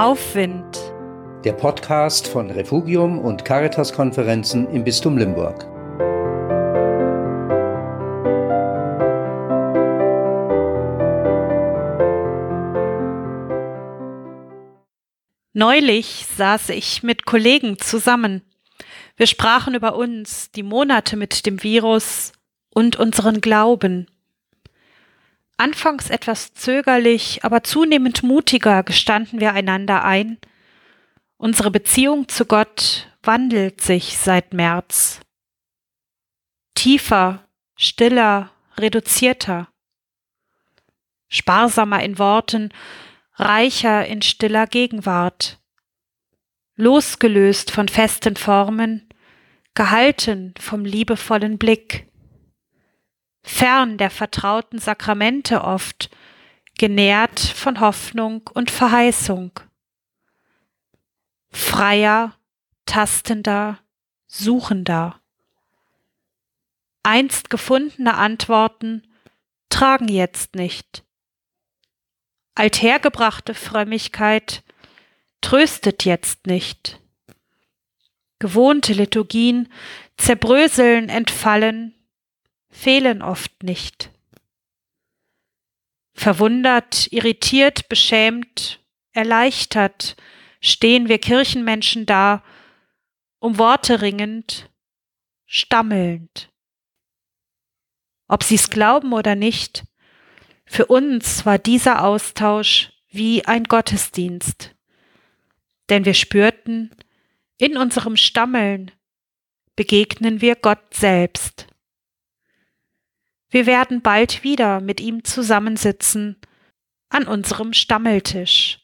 Aufwind. Der Podcast von Refugium und Caritas-Konferenzen im Bistum Limburg. Neulich saß ich mit Kollegen zusammen. Wir sprachen über uns, die Monate mit dem Virus und unseren Glauben. Anfangs etwas zögerlich, aber zunehmend mutiger gestanden wir einander ein. Unsere Beziehung zu Gott wandelt sich seit März. Tiefer, stiller, reduzierter. Sparsamer in Worten, reicher in stiller Gegenwart. Losgelöst von festen Formen, gehalten vom liebevollen Blick fern der vertrauten Sakramente oft, genährt von Hoffnung und Verheißung. Freier, tastender, suchender. Einst gefundene Antworten tragen jetzt nicht. Althergebrachte Frömmigkeit tröstet jetzt nicht. Gewohnte Liturgien zerbröseln, entfallen, fehlen oft nicht. Verwundert, irritiert, beschämt, erleichtert stehen wir Kirchenmenschen da, um Worte ringend, stammelnd. Ob sie's glauben oder nicht, für uns war dieser Austausch wie ein Gottesdienst, denn wir spürten, in unserem Stammeln begegnen wir Gott selbst. Wir werden bald wieder mit ihm zusammensitzen an unserem Stammeltisch.